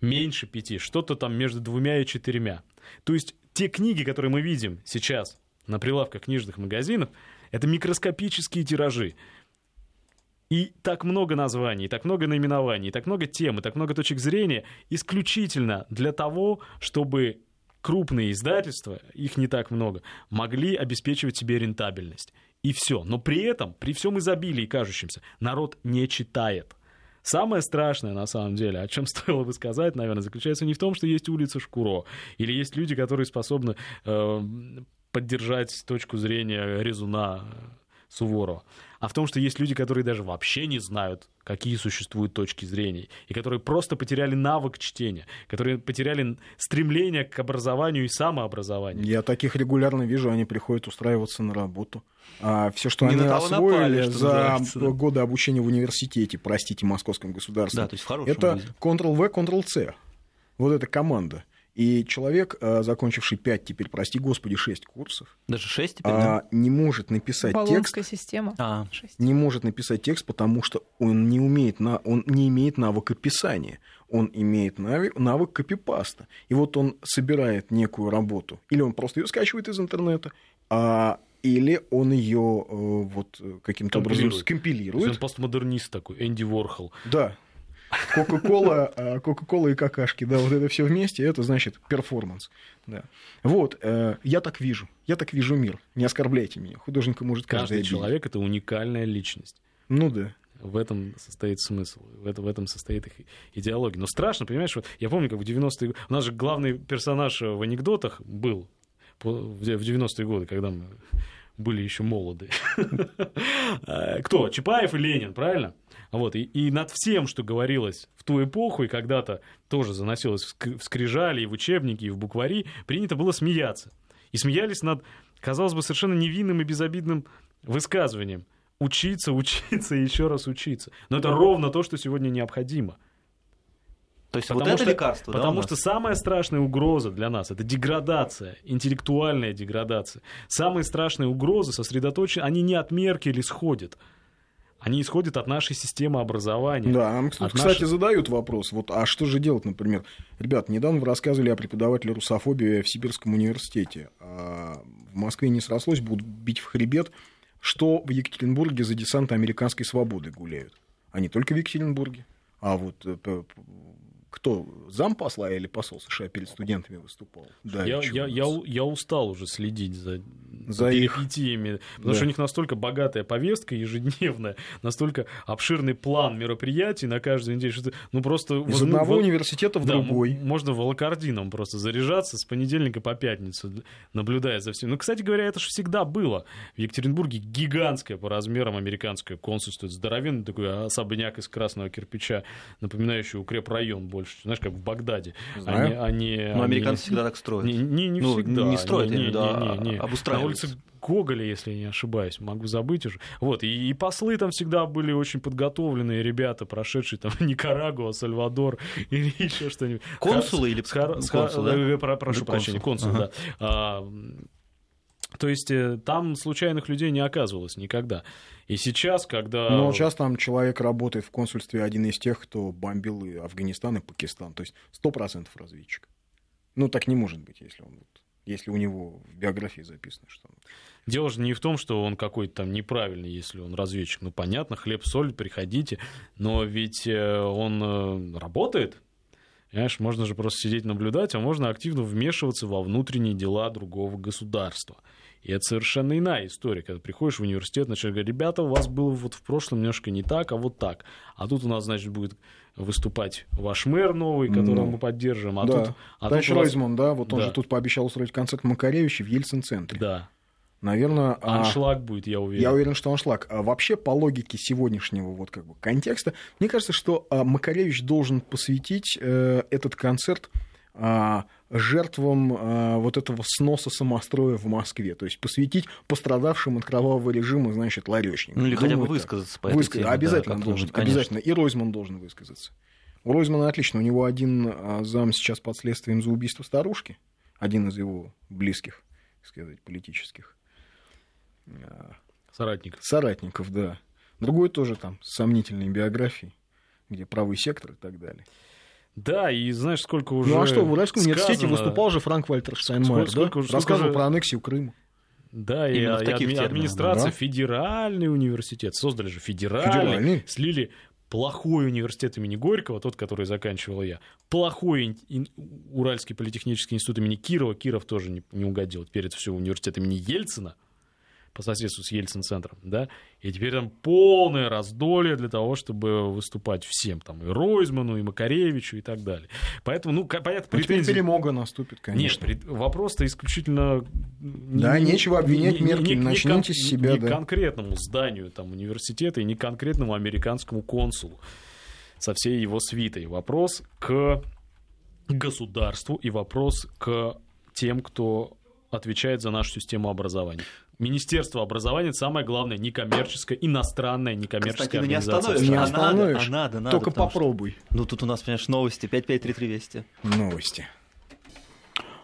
меньше пяти, что-то там между двумя и четырьмя. То есть те книги, которые мы видим сейчас на прилавках книжных магазинов, это микроскопические тиражи. И так много названий, так много наименований, так много тем, и так много точек зрения исключительно для того, чтобы крупные издательства, их не так много, могли обеспечивать себе рентабельность. И все. Но при этом, при всем изобилии кажущемся, народ не читает. Самое страшное, на самом деле, о чем стоило бы сказать, наверное, заключается не в том, что есть улица Шкуро, или есть люди, которые способны э, поддержать точку зрения резуна Суворова, а в том, что есть люди, которые даже вообще не знают, какие существуют точки зрения, и которые просто потеряли навык чтения, которые потеряли стремление к образованию и самообразованию. Я таких регулярно вижу, они приходят устраиваться на работу. А все, что не они освоили напали, что за да. годы обучения в университете, простите, московском государстве, да, то есть это Ctrl-V, Ctrl-C. Вот эта команда. И человек, э, закончивший 5, теперь, прости господи, 6 курсов, даже 6 теперь, да? А, не может написать Болонская текст. система. А. Не может написать текст, потому что он не, умеет, он не имеет навыка писания. Он имеет навык, навык копипаста. И вот он собирает некую работу. Или он просто ее скачивает из интернета, а или он ее э, вот каким-то образом скомпилирует. Он постмодернист такой, Энди Ворхол. Да, Кока-кола, а, Кока-кола и какашки, да, вот это все вместе, это значит перформанс. Да. Вот, э, я так вижу, я так вижу мир. Не оскорбляйте меня, художника может каждый Каждый человек — это уникальная личность. Ну да. В этом состоит смысл, в этом, в этом состоит их идеология. Но страшно, понимаешь, вот я помню, как в 90-е годы... У нас же главный персонаж в анекдотах был в 90-е годы, когда мы были еще молоды. Э, кто? Чапаев и Ленин, правильно? Вот, и, и над всем, что говорилось в ту эпоху, и когда-то тоже заносилось в скрижали, и в учебники, и в буквари, принято было смеяться. И смеялись над, казалось бы, совершенно невинным и безобидным высказыванием. Учиться, учиться и еще раз учиться. Но это ровно то, что сегодня необходимо. То есть потому вот это что, лекарство, Потому да, что самая страшная угроза для нас это деградация, интеллектуальная деградация. Самые страшные угрозы сосредоточены, они не от Меркель исходят они исходят от нашей системы образования. Да, нам, кстати, нашей... задают вопрос, вот, а что же делать, например? Ребят, недавно вы рассказывали о преподавателе русофобии в Сибирском университете. А в Москве не срослось, будут бить в хребет. Что в Екатеринбурге за десанты американской свободы гуляют? А не только в Екатеринбурге, а вот э, кто, зам посла или посол США перед студентами выступал? Да, я, я, я, я устал уже следить за, за перипетиями, их... потому да. что у них настолько богатая повестка ежедневная, настолько обширный план мероприятий на каждую неделю, что ну просто... Из вот, одного в... университета в да, другой. Можно волокордином просто заряжаться с понедельника по пятницу, наблюдая за всем. Ну, кстати говоря, это же всегда было. В Екатеринбурге гигантское по размерам американское консульство, здоровенный такой особняк из красного кирпича, напоминающий укрепрайон больше больше, знаешь, как в Багдаде. Знаю. Они, они, Но американцы они... всегда так строят. Не, не, не ну, всегда. Не строят, не, не, не, не, не, не. обустраиваются. На улице Гоголя, если я не ошибаюсь, могу забыть уже. Вот, и, и послы там всегда были очень подготовленные ребята, прошедшие там Никарагуа, Сальвадор или еще что-нибудь. Консулы или Хар... консул, да? Э, про, прошу прощения, консул, ага. да. А, то есть э, там случайных людей не оказывалось никогда. И сейчас, когда... Но сейчас там человек работает в консульстве, один из тех, кто бомбил и Афганистан и Пакистан. То есть сто процентов разведчик. Ну, так не может быть, если он если у него в биографии записано, что он... Дело же не в том, что он какой-то там неправильный, если он разведчик. Ну, понятно, хлеб, соль, приходите. Но ведь э, он э, работает, Понимаешь, можно же просто сидеть наблюдать, а можно активно вмешиваться во внутренние дела другого государства. И это совершенно иная история, когда приходишь в университет, начинаешь говорить, ребята, у вас было вот в прошлом немножко не так, а вот так. А тут у нас, значит, будет выступать ваш мэр новый, которого ну, мы поддерживаем. А да. тут, а Товарищ тут вас... Ройзман, да, вот он да. же тут пообещал устроить концерт Макаревича в Ельцин-центре. Да. наверное... а, Аншлаг будет, я уверен. Я уверен, что аншлаг. А вообще, по логике сегодняшнего вот как бы контекста, мне кажется, что а, Макаревич должен посвятить э, этот концерт а, жертвам а, вот этого сноса самостроя в Москве, то есть посвятить пострадавшим от кровавого режима, значит, ларечникам. Ну или хотя бы высказаться по этой Выска- теме, да, Обязательно как-нибудь, должен, конечно. обязательно. И Ройзман должен высказаться. У Ройзмана отлично, у него один а, зам сейчас под следствием за убийство старушки, один из его близких, так сказать, политических а, Соратник. соратников, да. Другой тоже там с сомнительной биографией, где правый сектор и так далее. Да, и знаешь, сколько уже ну а что, в Уральском университете сказано- выступал же Франк Вальтер Штайнмайер, да? уже- Рассказывал же- про аннексию Крыма. Да, и, Именно в и таких адми- администрация, да. федеральный университет, создали же федеральный, Федеральный. слили плохой университет имени Горького, тот, который заканчивал я, плохой Уральский политехнический институт имени Кирова, Киров тоже не, не угодил, теперь это все университет имени Ельцина, по соседству с Ельцин-центром, да, и теперь там полное раздолье для того, чтобы выступать всем, там, и Ройзману, и Макаревичу, и так далее. Поэтому, ну, понятно, Ну, теперь претензии- перемога наступит, конечно. нет, вопрос-то исключительно... Да, не- нечего обвинять не- не- Меркель, не- не начните кон- с себя, Не да. конкретному зданию там, университета и не конкретному американскому консулу со всей его свитой. Вопрос к государству и вопрос к тем, кто отвечает за нашу систему образования. Министерство образования самое главное некоммерческое, иностранная некоммерческая Константин, не организация. остановишь, Не а надо, остановишь. а надо, надо, Только потому что- попробуй. Ну, тут у нас, понимаешь, новости. 5533 Вести. Новости.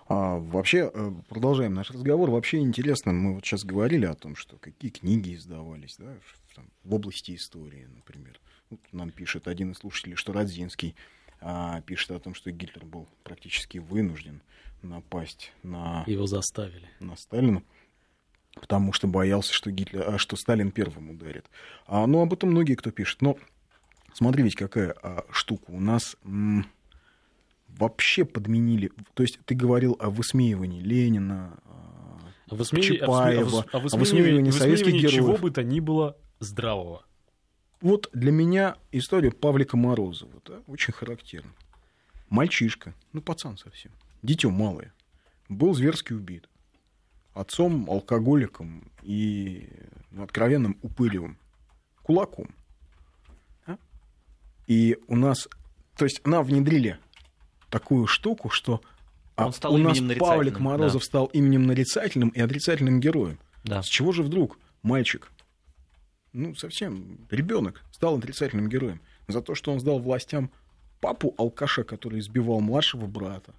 А, вообще, э, продолжаем наш разговор. Вообще интересно, мы вот сейчас говорили о том, что какие книги издавались да, в, там, в области истории, например. Вот нам пишет один из слушателей, что Радзинский а, пишет о том, что Гитлер был практически вынужден напасть на, Его заставили. на Сталина, потому что боялся, что, Гитлер, а, что Сталин первым ударит. А, ну, об этом многие кто пишет. Но смотри ведь какая а, штука. У нас м, вообще подменили... То есть ты говорил о высмеивании Ленина, а, О высмеивании- Чапаева, о выс- о высмеивании советских высмеивании чего героев. бы то ни было здравого. Вот для меня история Павлика Морозова да, очень характерна. Мальчишка, ну пацан совсем, дитё малое, был зверски убит. Отцом, алкоголиком и ну, откровенным упыревым. Кулаком. А? И у нас, то есть нам внедрили такую штуку, что а, Он стал у нас Павлик Морозов да. стал именем нарицательным и отрицательным героем. Да. С чего же вдруг мальчик, ну, совсем ребенок, стал отрицательным героем? За то, что он сдал властям папу алкаша, который избивал младшего брата,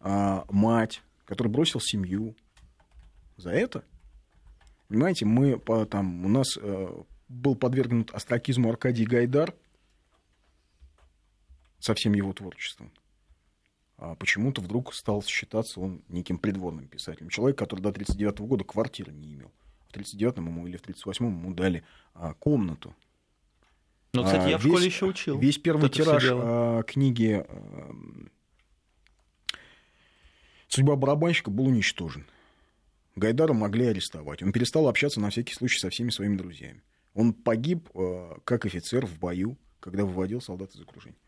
а мать, который бросил семью. За это? Понимаете, мы там, у нас э, был подвергнут астракизму Аркадий Гайдар со всем его творчеством. А почему-то вдруг стал считаться он неким придворным писателем. Человек, который до 1939 года квартиры не имел. В 1939 ему или в 1938 ему дали а, комнату. Ну, кстати, А, я в весь- школе еще учил. Весь первый тираж а, книги эм, «Судьба барабанщика» был уничтожен. Гайдара могли арестовать. Он перестал общаться на всякий случай со всеми своими друзьями. Он погиб э, как офицер в бою, когда выводил солдат из окружения.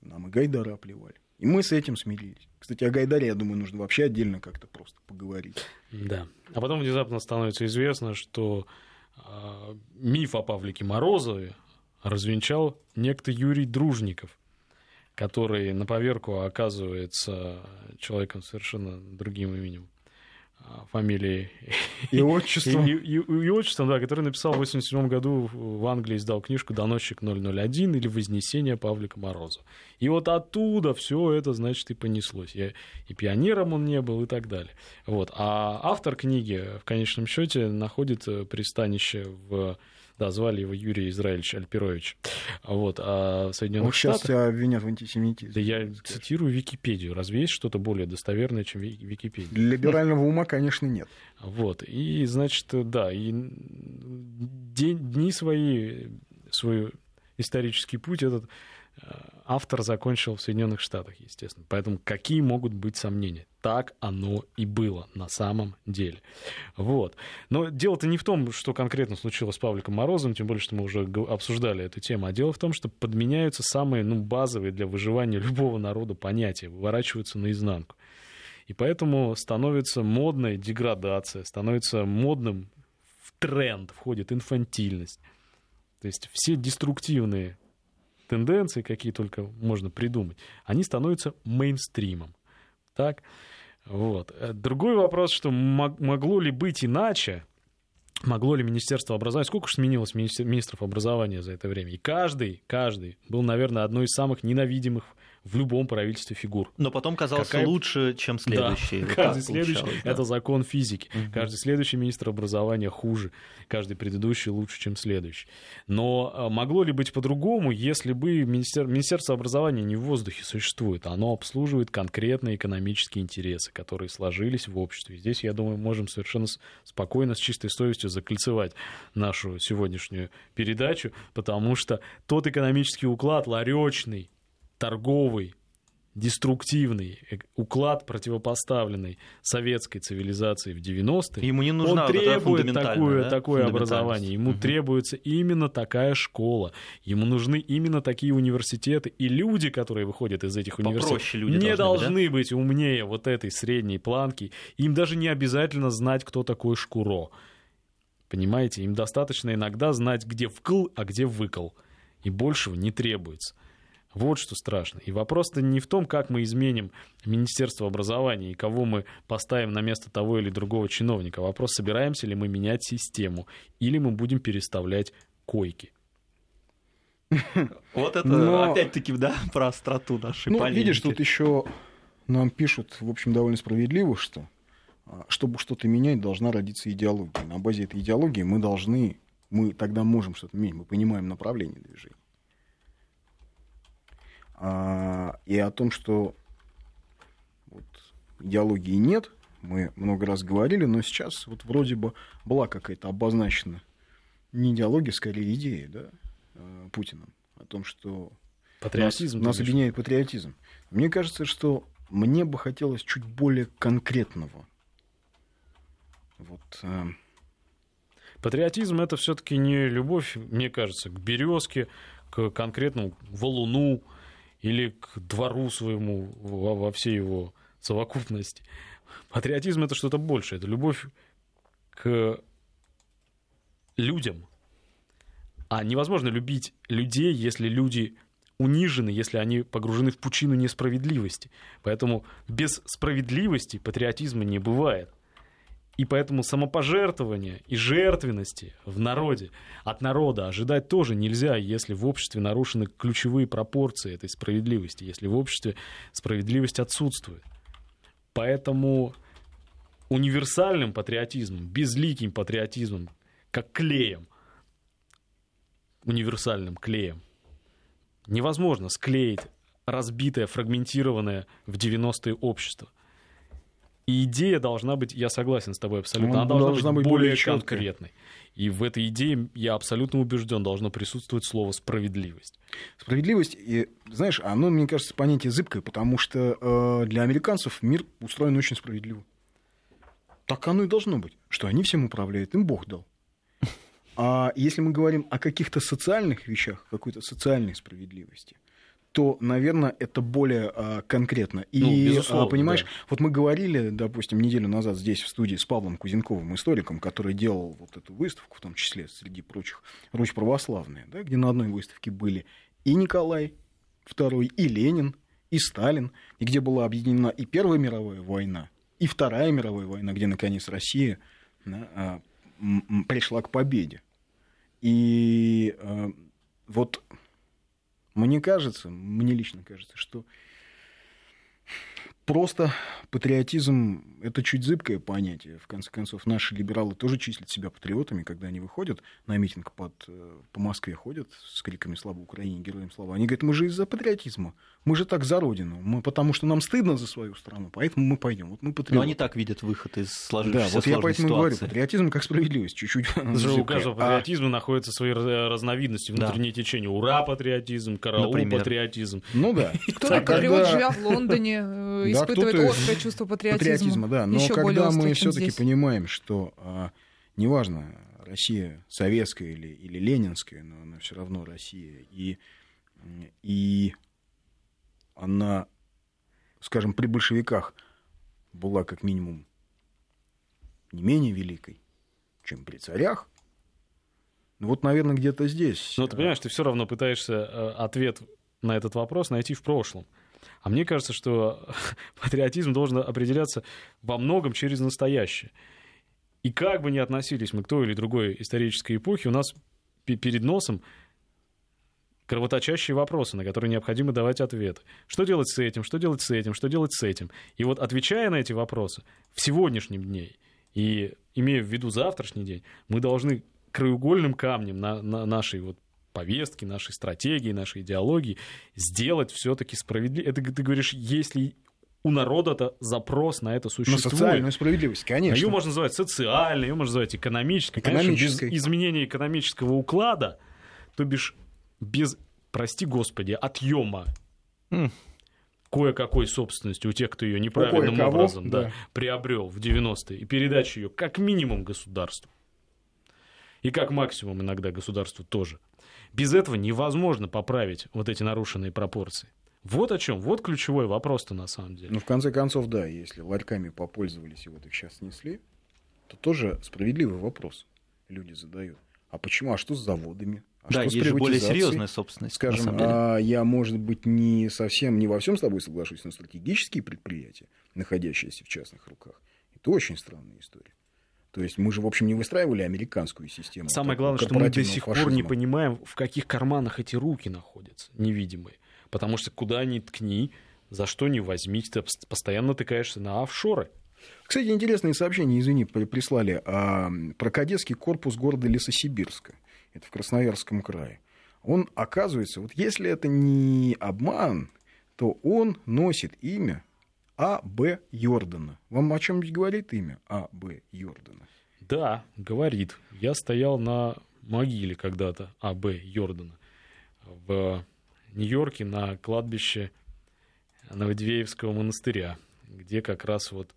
Нам и Гайдара оплевали. И мы с этим смирились. Кстати, о Гайдаре, я думаю, нужно вообще отдельно как-то просто поговорить. Да. А потом внезапно становится известно, что а, миф о Павлике Морозове развенчал некто Юрий Дружников, который на поверку оказывается человеком совершенно другим именем, фамилией И и, отчество. и- и- и отчеством, да, который написал в 87 году в Англии, издал книжку «Доносчик 001» или «Вознесение Павлика Морозова». И вот оттуда все это, значит, и понеслось. И, и пионером он не был и так далее. Вот. А автор книги, в конечном счете, находит э, пристанище в... Да, звали его Юрий Израильевич Альпирович. Вот. А в Соединенных сейчас Штатах... тебя обвинят в антисемитизме. Да я цитирую Википедию. Разве есть что-то более достоверное, чем Ви- Википедия? Для либерального ума, конечно, нет. Вот. И, значит, да, и день, дни свои, свой исторический путь этот автор закончил в Соединенных Штатах, естественно. Поэтому какие могут быть сомнения? Так оно и было на самом деле. Вот. Но дело-то не в том, что конкретно случилось с Павликом Морозовым, тем более, что мы уже обсуждали эту тему, а дело в том, что подменяются самые ну, базовые для выживания любого народа понятия, выворачиваются наизнанку. И поэтому становится модная деградация, становится модным в тренд, входит инфантильность. То есть все деструктивные тенденции, какие только можно придумать, они становятся мейнстримом. Так? Вот. Э, другой вопрос, что могло ли быть иначе, могло ли Министерство образования, сколько же сменилось министров образования за это время, и каждый, каждый был, наверное, одной из самых ненавидимых в любом правительстве фигур. Но потом казался Какая... лучше, чем следующий. Да, вот каждый следующий — да. это закон физики. Угу. Каждый следующий министр образования хуже, каждый предыдущий лучше, чем следующий. Но а, могло ли быть по-другому, если бы министер... Министерство образования не в воздухе существует, оно обслуживает конкретные экономические интересы, которые сложились в обществе. Здесь, я думаю, можем совершенно спокойно, с чистой совестью закольцевать нашу сегодняшнюю передачу, потому что тот экономический уклад ларечный, торговый, деструктивный уклад, противопоставленный советской цивилизации в 90-е, Ему не нужна он требует такое, да? такое образование, ему угу. требуется именно такая школа, ему нужны именно такие университеты, и люди, которые выходят из этих университетов, люди не должны, должны быть, да? быть умнее вот этой средней планки, им даже не обязательно знать, кто такой Шкуро. Понимаете, им достаточно иногда знать, где вкл, а где выкл. И большего не требуется. Вот что страшно. И вопрос-то не в том, как мы изменим Министерство образования и кого мы поставим на место того или другого чиновника. Вопрос, собираемся ли мы менять систему или мы будем переставлять койки. Вот это Но... опять-таки, да, про остроту нашей ну, полемики. видишь, тут еще нам пишут, в общем, довольно справедливо, что а, чтобы что-то менять, должна родиться идеология. На базе этой идеологии мы должны, мы тогда можем что-то менять, мы понимаем направление движения. А, и о том, что вот, идеологии нет, мы много раз говорили, но сейчас вот вроде бы была какая-то обозначена не идеология, скорее идея, да, э, Путиным, о том, что патриотизм, нас, нас объединяет патриотизм. Мне кажется, что мне бы хотелось чуть более конкретного. Вот. Э... Патриотизм это все-таки не любовь, мне кажется, к березке, к конкретному валуну, или к двору своему во, во всей его совокупности. Патриотизм это что-то большее, это любовь к людям. А невозможно любить людей, если люди унижены, если они погружены в пучину несправедливости. Поэтому без справедливости патриотизма не бывает. И поэтому самопожертвования и жертвенности в народе, от народа ожидать тоже нельзя, если в обществе нарушены ключевые пропорции этой справедливости, если в обществе справедливость отсутствует. Поэтому универсальным патриотизмом, безликим патриотизмом, как клеем, универсальным клеем, невозможно склеить разбитое, фрагментированное в 90-е общество – и идея должна быть, я согласен с тобой абсолютно, она должна, должна быть, быть более, более конкретной. И в этой идее, я абсолютно убежден, должно присутствовать слово справедливость. Справедливость, и, знаешь, оно, мне кажется, понятие зыбкое, потому что э, для американцев мир устроен очень справедливо. Так оно и должно быть, что они всем управляют, им Бог дал. А если мы говорим о каких-то социальных вещах, какой-то социальной справедливости, то, наверное, это более а, конкретно. И, ну, а, понимаешь, да. вот мы говорили, допустим, неделю назад здесь в студии с Павлом Кузенковым, историком, который делал вот эту выставку, в том числе среди прочих, Русь православная, да, где на одной выставке были и Николай II, и Ленин, и Сталин, и где была объединена и Первая мировая война, и Вторая мировая война, где, наконец, Россия да, а, пришла к победе. И вот мне кажется, мне лично кажется, что Просто патриотизм – это чуть зыбкое понятие. В конце концов, наши либералы тоже числят себя патриотами, когда они выходят на митинг под, э, по Москве, ходят с криками «Слава Украине!», «Героям слава!». Они говорят, мы же из-за патриотизма, мы же так за Родину, мы, потому что нам стыдно за свою страну, поэтому мы пойдем. Вот мы патриоты. Но они так видят выход из сложившейся Да, вот я поэтому ситуации. говорю, патриотизм как справедливость, чуть-чуть у каждого а патриотизма а... находятся свои разновидности, внутренние да. течения. Ура, патриотизм, караул, Например. патриотизм. Ну да. Кто-то патриот, живя в Лондоне, э, испытывает да, острое чувство патриотизма. Патриотизма, да. Но Еще когда мы все-таки понимаем, что а, неважно, Россия советская или, или ленинская, но она все равно Россия, и, и она, скажем, при большевиках была как минимум не менее великой, чем при царях. Ну вот, наверное, где-то здесь. Но ты понимаешь, ты все равно пытаешься э, ответ на этот вопрос найти в прошлом. А мне кажется, что патриотизм должен определяться во многом через настоящее. И как бы ни относились мы к той или другой исторической эпохе, у нас перед носом кровоточащие вопросы, на которые необходимо давать ответ. Что делать с этим, что делать с этим, что делать с этим. И вот отвечая на эти вопросы в сегодняшнем дне и имея в виду завтрашний день, мы должны краеугольным камнем на, на нашей вот повестки, нашей стратегии, нашей идеологии сделать все-таки справедливо. Это ты говоришь, если у народа-то запрос на это существует. На социальную справедливость, конечно. Ее можно называть социальной, ее можно называть экономической. экономической. Конечно, без изменения экономического уклада, то бишь без, прости господи, отъема mm. кое-какой собственности у тех, кто ее неправильным образом да, да. приобрел в 90-е, и передачи ее как минимум государству. И как максимум иногда государству тоже. Без этого невозможно поправить вот эти нарушенные пропорции. Вот о чем, вот ключевой вопрос-то на самом деле. Ну, в конце концов, да, если ларьками попользовались и вот их сейчас снесли, то тоже справедливый вопрос люди задают. А почему? А что с заводами? А да, что есть же более серьезная собственность. Скажем, а я, может быть, не совсем, не во всем с тобой соглашусь, но стратегические предприятия, находящиеся в частных руках, это очень странная история. То есть мы же, в общем, не выстраивали американскую систему. Самое главное, что мы до сих фашизма. пор не понимаем, в каких карманах эти руки находятся, невидимые. Потому что куда ни ткни, за что ни возьми, ты постоянно тыкаешься на офшоры. Кстати, интересные сообщения, извини, прислали а, про кадетский корпус города Лесосибирска. Это в Красноярском крае. Он, оказывается, вот если это не обман, то он носит имя А. Б. Йордана. Вам о чем-нибудь говорит имя А. Б. Йордана? Да, говорит. Я стоял на могиле когда-то А. Б. Йордана в Нью-Йорке на кладбище Новодевеевского монастыря, где как раз вот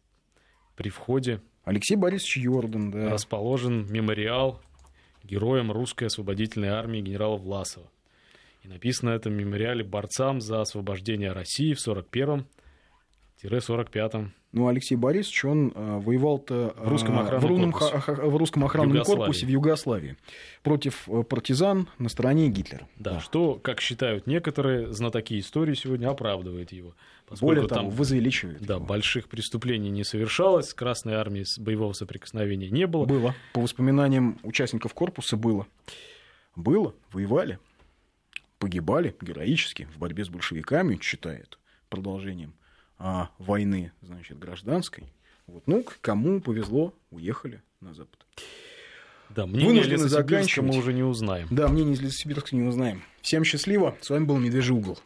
при входе Алексей Борисович Йордан, да. расположен мемориал героям русской освободительной армии генерала Власова. И написано это в мемориале борцам за освобождение России в 41-45 ну, Алексей Борисович, он э, воевал-то в русском, э, в, русском, в русском охранном Югославии. корпусе в Югославии против э, партизан на стороне Гитлера. Да, да, что, как считают некоторые знатоки истории сегодня, оправдывает его. Более того, там, возвеличивает. Да, его. больших преступлений не совершалось, Красной армией боевого соприкосновения не было. Было. По воспоминаниям участников корпуса было. Было, воевали, погибали героически в борьбе с большевиками, считает продолжением а, войны, значит, гражданской. Вот. Ну, кому повезло, уехали на Запад. Да, мнение Лесосибирска мы уже не узнаем. Да, мнение из Лесосибирска не узнаем. Всем счастливо. С вами был Медвежий угол.